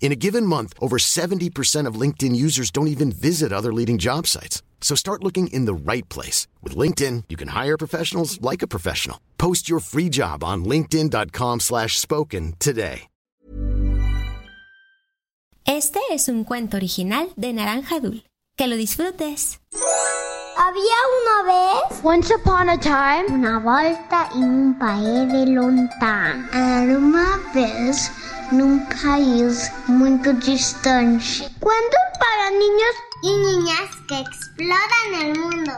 In a given month, over 70% of LinkedIn users don't even visit other leading job sites. So start looking in the right place. With LinkedIn, you can hire professionals like a professional. Post your free job on linkedin.com slash spoken today. Este es un cuento original de Naranja Dul. Que lo disfrutes. Había una vez Once upon a time, una volta en un país de lontano. Era uma vez num país muito distante. Cuentos para niños y niñas que exploran el mundo.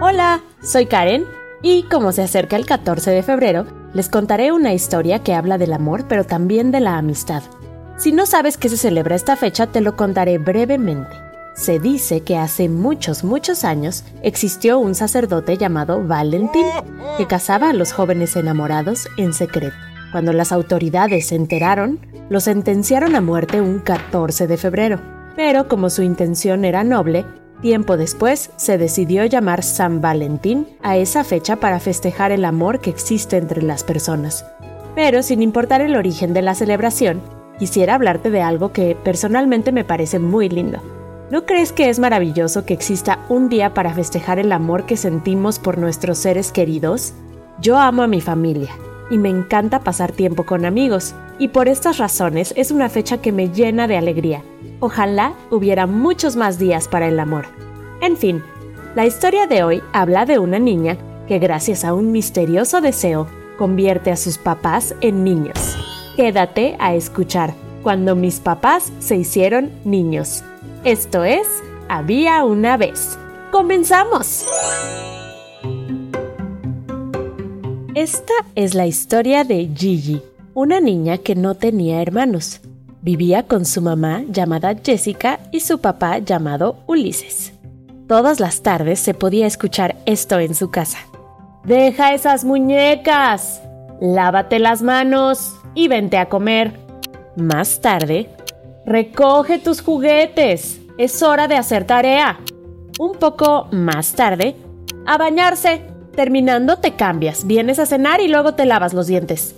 Hola, soy Karen y como se acerca el 14 de febrero, les contaré una historia que habla del amor pero también de la amistad. Si no sabes qué se celebra esta fecha, te lo contaré brevemente. Se dice que hace muchos, muchos años existió un sacerdote llamado Valentín que casaba a los jóvenes enamorados en secreto. Cuando las autoridades se enteraron, lo sentenciaron a muerte un 14 de febrero. Pero como su intención era noble, tiempo después se decidió llamar San Valentín a esa fecha para festejar el amor que existe entre las personas. Pero sin importar el origen de la celebración, quisiera hablarte de algo que personalmente me parece muy lindo. ¿No crees que es maravilloso que exista un día para festejar el amor que sentimos por nuestros seres queridos? Yo amo a mi familia y me encanta pasar tiempo con amigos, y por estas razones es una fecha que me llena de alegría. Ojalá hubiera muchos más días para el amor. En fin, la historia de hoy habla de una niña que gracias a un misterioso deseo convierte a sus papás en niños. Quédate a escuchar cuando mis papás se hicieron niños. Esto es Había una vez. ¡Comenzamos! Esta es la historia de Gigi, una niña que no tenía hermanos. Vivía con su mamá llamada Jessica y su papá llamado Ulises. Todas las tardes se podía escuchar esto en su casa. Deja esas muñecas, lávate las manos y vente a comer. Más tarde, recoge tus juguetes, es hora de hacer tarea. Un poco más tarde, a bañarse. Terminando te cambias, vienes a cenar y luego te lavas los dientes.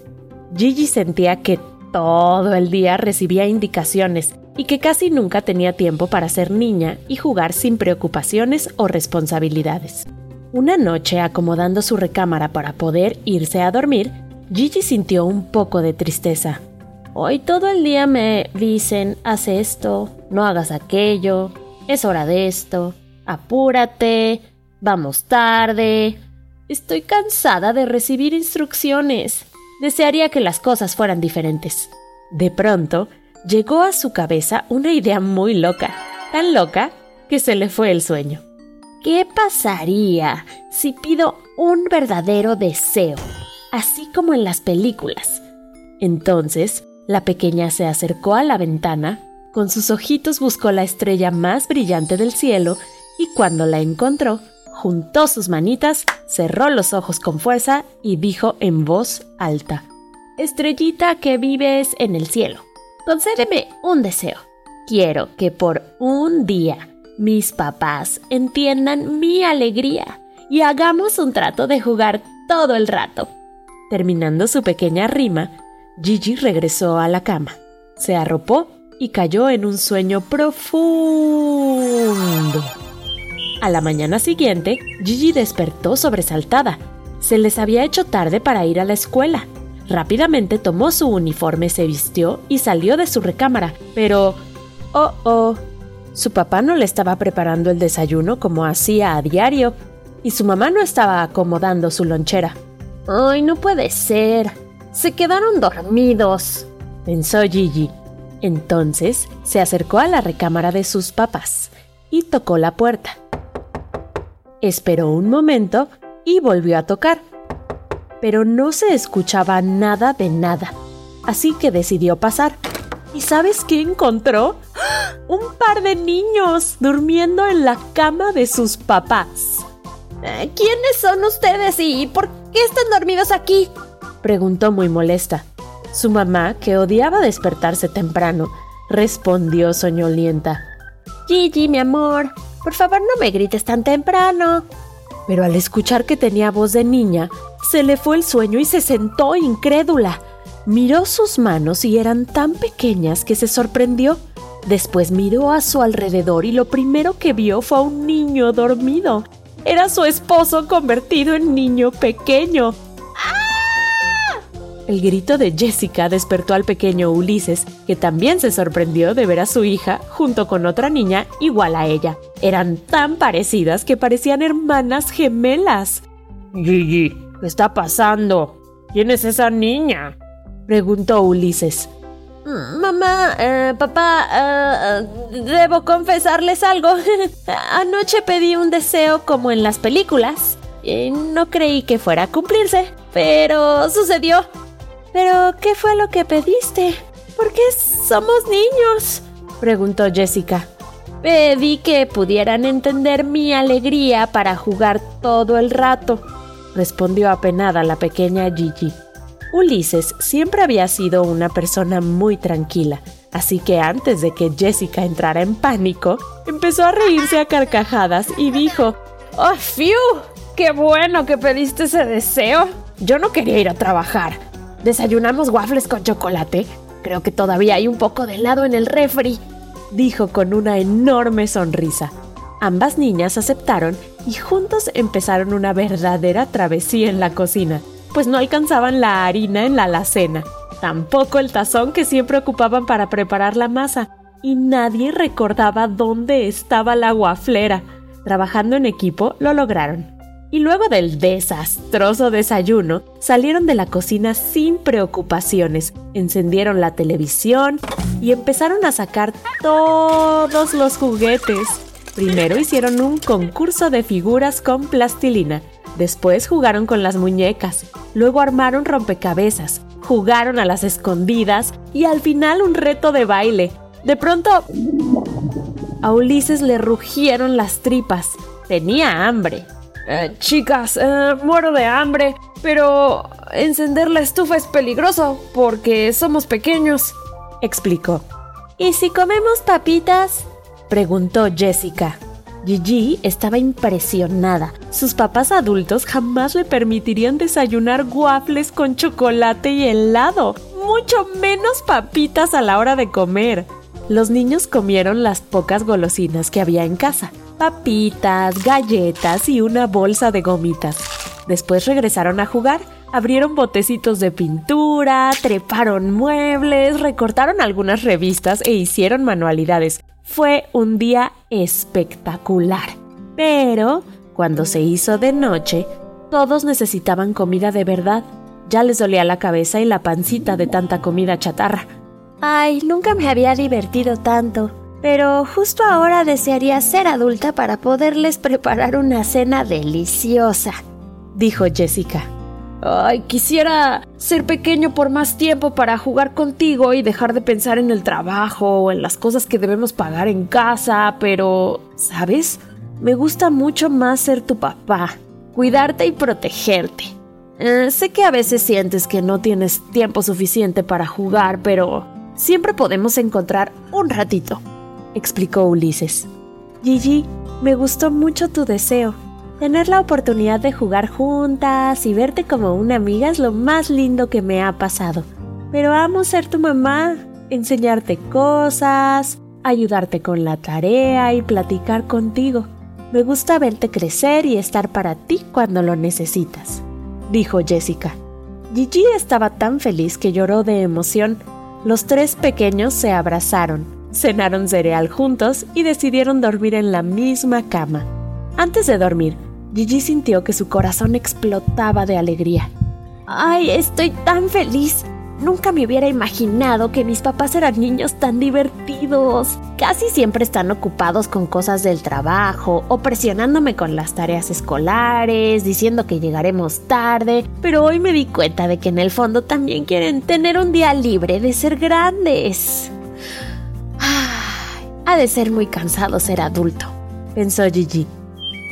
Gigi sentía que todo el día recibía indicaciones y que casi nunca tenía tiempo para ser niña y jugar sin preocupaciones o responsabilidades. Una noche, acomodando su recámara para poder irse a dormir, Gigi sintió un poco de tristeza. Hoy todo el día me dicen, haz esto, no hagas aquello, es hora de esto, apúrate, vamos tarde. Estoy cansada de recibir instrucciones. Desearía que las cosas fueran diferentes. De pronto, llegó a su cabeza una idea muy loca, tan loca que se le fue el sueño. ¿Qué pasaría si pido un verdadero deseo, así como en las películas? Entonces, la pequeña se acercó a la ventana, con sus ojitos buscó la estrella más brillante del cielo y cuando la encontró, juntó sus manitas, cerró los ojos con fuerza y dijo en voz alta, Estrellita que vives en el cielo, concédeme un deseo. Quiero que por un día mis papás entiendan mi alegría y hagamos un trato de jugar todo el rato. Terminando su pequeña rima, Gigi regresó a la cama, se arropó y cayó en un sueño profundo. A la mañana siguiente, Gigi despertó sobresaltada. Se les había hecho tarde para ir a la escuela. Rápidamente tomó su uniforme, se vistió y salió de su recámara. Pero... Oh, oh. Su papá no le estaba preparando el desayuno como hacía a diario, y su mamá no estaba acomodando su lonchera. ¡Ay, no puede ser! Se quedaron dormidos, pensó Gigi. Entonces se acercó a la recámara de sus papás y tocó la puerta. Esperó un momento y volvió a tocar. Pero no se escuchaba nada de nada, así que decidió pasar. ¿Y sabes qué encontró? Un par de niños durmiendo en la cama de sus papás. Eh, ¿Quiénes son ustedes y por qué están dormidos aquí? Preguntó muy molesta. Su mamá, que odiaba despertarse temprano, respondió soñolienta. Gigi, mi amor, por favor no me grites tan temprano. Pero al escuchar que tenía voz de niña, se le fue el sueño y se sentó incrédula. Miró sus manos y eran tan pequeñas que se sorprendió. Después miró a su alrededor y lo primero que vio fue a un niño dormido. Era su esposo convertido en niño pequeño. El grito de Jessica despertó al pequeño Ulises, que también se sorprendió de ver a su hija junto con otra niña igual a ella. Eran tan parecidas que parecían hermanas gemelas. Gigi, ¿qué está pasando? ¿Quién es esa niña? preguntó Ulises. Mamá, eh, papá, eh, eh, debo confesarles algo. Anoche pedí un deseo como en las películas. Y no creí que fuera a cumplirse, pero sucedió. ¿Pero qué fue lo que pediste? ¿Por qué somos niños? preguntó Jessica. Pedí que pudieran entender mi alegría para jugar todo el rato, respondió apenada la pequeña Gigi. Ulises siempre había sido una persona muy tranquila, así que antes de que Jessica entrara en pánico, empezó a reírse a carcajadas y dijo, ¡Oh, fiu! ¡Qué bueno que pediste ese deseo! Yo no quería ir a trabajar. ¿Desayunamos waffles con chocolate? Creo que todavía hay un poco de helado en el refri, dijo con una enorme sonrisa. Ambas niñas aceptaron y juntos empezaron una verdadera travesía en la cocina, pues no alcanzaban la harina en la alacena, tampoco el tazón que siempre ocupaban para preparar la masa, y nadie recordaba dónde estaba la guaflera. Trabajando en equipo lo lograron y luego del desastroso desayuno salieron de la cocina sin preocupaciones, encendieron la televisión y empezaron a sacar todos los juguetes. Primero hicieron un concurso de figuras con plastilina, después jugaron con las muñecas, luego armaron rompecabezas, jugaron a las escondidas y al final un reto de baile. De pronto... A Ulises le rugieron las tripas. Tenía hambre. Eh, chicas, eh, muero de hambre, pero encender la estufa es peligroso porque somos pequeños, explicó. ¿Y si comemos papitas? preguntó Jessica. Gigi estaba impresionada. Sus papás adultos jamás le permitirían desayunar waffles con chocolate y helado, mucho menos papitas a la hora de comer. Los niños comieron las pocas golosinas que había en casa papitas, galletas y una bolsa de gomitas. Después regresaron a jugar, abrieron botecitos de pintura, treparon muebles, recortaron algunas revistas e hicieron manualidades. Fue un día espectacular. Pero, cuando se hizo de noche, todos necesitaban comida de verdad. Ya les dolía la cabeza y la pancita de tanta comida chatarra. Ay, nunca me había divertido tanto pero justo ahora desearía ser adulta para poderles preparar una cena deliciosa, dijo Jessica. Ay, quisiera ser pequeño por más tiempo para jugar contigo y dejar de pensar en el trabajo o en las cosas que debemos pagar en casa, pero, ¿sabes? Me gusta mucho más ser tu papá, cuidarte y protegerte. Eh, sé que a veces sientes que no tienes tiempo suficiente para jugar, pero siempre podemos encontrar un ratito explicó Ulises. Gigi, me gustó mucho tu deseo. Tener la oportunidad de jugar juntas y verte como una amiga es lo más lindo que me ha pasado. Pero amo ser tu mamá, enseñarte cosas, ayudarte con la tarea y platicar contigo. Me gusta verte crecer y estar para ti cuando lo necesitas, dijo Jessica. Gigi estaba tan feliz que lloró de emoción. Los tres pequeños se abrazaron cenaron cereal juntos y decidieron dormir en la misma cama. Antes de dormir, Gigi sintió que su corazón explotaba de alegría. ¡Ay, estoy tan feliz! Nunca me hubiera imaginado que mis papás eran niños tan divertidos. Casi siempre están ocupados con cosas del trabajo o presionándome con las tareas escolares, diciendo que llegaremos tarde, pero hoy me di cuenta de que en el fondo también quieren tener un día libre de ser grandes. Ha de ser muy cansado ser adulto, pensó Gigi.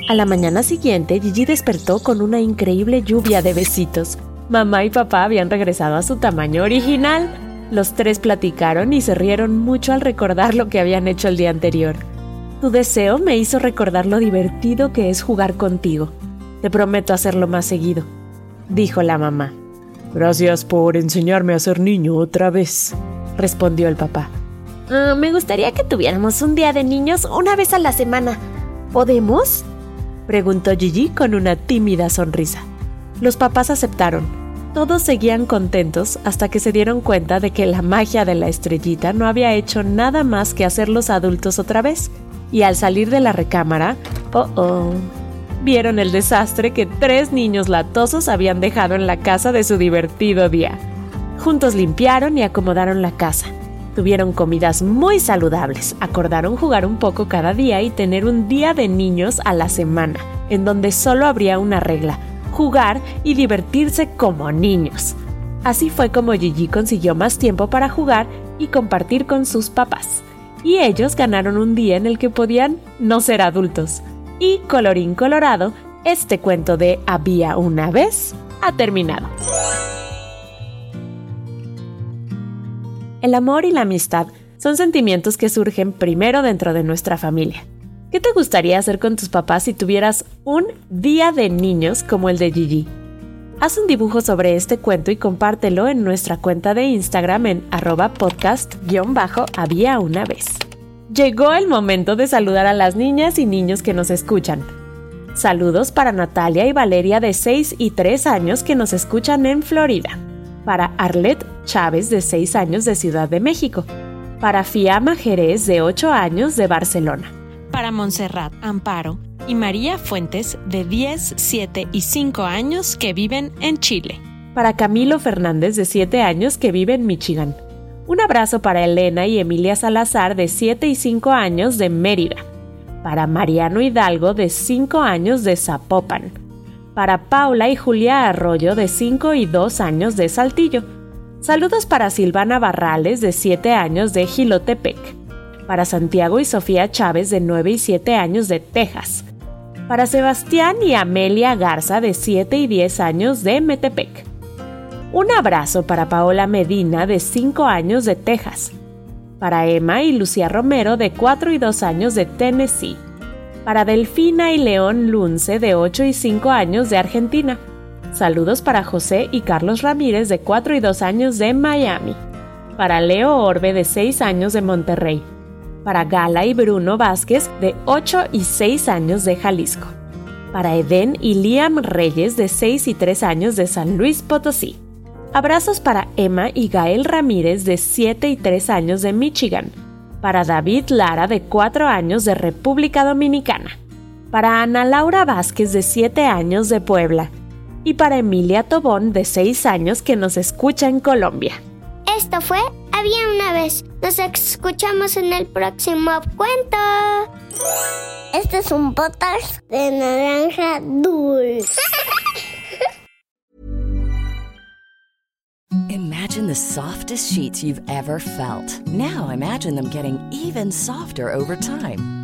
A la mañana siguiente, Gigi despertó con una increíble lluvia de besitos. Mamá y papá habían regresado a su tamaño original. Los tres platicaron y se rieron mucho al recordar lo que habían hecho el día anterior. Tu deseo me hizo recordar lo divertido que es jugar contigo. Te prometo hacerlo más seguido, dijo la mamá. Gracias por enseñarme a ser niño otra vez, respondió el papá. Ah, me gustaría que tuviéramos un día de niños una vez a la semana. ¿Podemos? preguntó Gigi con una tímida sonrisa. Los papás aceptaron. Todos seguían contentos hasta que se dieron cuenta de que la magia de la estrellita no había hecho nada más que hacerlos adultos otra vez. Y al salir de la recámara, oh oh, vieron el desastre que tres niños latosos habían dejado en la casa de su divertido día. Juntos limpiaron y acomodaron la casa. Tuvieron comidas muy saludables, acordaron jugar un poco cada día y tener un día de niños a la semana, en donde solo habría una regla, jugar y divertirse como niños. Así fue como Gigi consiguió más tiempo para jugar y compartir con sus papás. Y ellos ganaron un día en el que podían no ser adultos. Y colorín colorado, este cuento de Había una vez ha terminado. El amor y la amistad son sentimientos que surgen primero dentro de nuestra familia. ¿Qué te gustaría hacer con tus papás si tuvieras un día de niños como el de Gigi? Haz un dibujo sobre este cuento y compártelo en nuestra cuenta de Instagram en arroba podcast-había una vez. Llegó el momento de saludar a las niñas y niños que nos escuchan. Saludos para Natalia y Valeria de 6 y 3 años que nos escuchan en Florida para Arlet Chávez de 6 años de Ciudad de México, para Fiamma Jerez de 8 años de Barcelona, para Montserrat Amparo y María Fuentes de 10, 7 y 5 años que viven en Chile, para Camilo Fernández de 7 años que vive en Michigan. Un abrazo para Elena y Emilia Salazar de 7 y 5 años de Mérida, para Mariano Hidalgo de 5 años de Zapopan, para Paula y Julia Arroyo de 5 y 2 años de Saltillo. Saludos para Silvana Barrales de 7 años de Gilotepec. Para Santiago y Sofía Chávez de 9 y 7 años de Texas. Para Sebastián y Amelia Garza de 7 y 10 años de Metepec. Un abrazo para Paola Medina de 5 años de Texas. Para Emma y Lucía Romero de 4 y 2 años de Tennessee para Delfina y León Lunce de 8 y 5 años de Argentina. Saludos para José y Carlos Ramírez de 4 y 2 años de Miami. Para Leo Orbe de 6 años de Monterrey. Para Gala y Bruno Vázquez de 8 y 6 años de Jalisco. Para Eden y Liam Reyes de 6 y 3 años de San Luis Potosí. Abrazos para Emma y Gael Ramírez de 7 y 3 años de Michigan para David Lara de 4 años de República Dominicana, para Ana Laura Vázquez de 7 años de Puebla y para Emilia Tobón de 6 años que nos escucha en Colombia. Esto fue Había una vez. Nos escuchamos en el próximo cuento. Este es un podcast de naranja dulce. Imagine the softest sheets you've ever felt. Now imagine them getting even softer over time.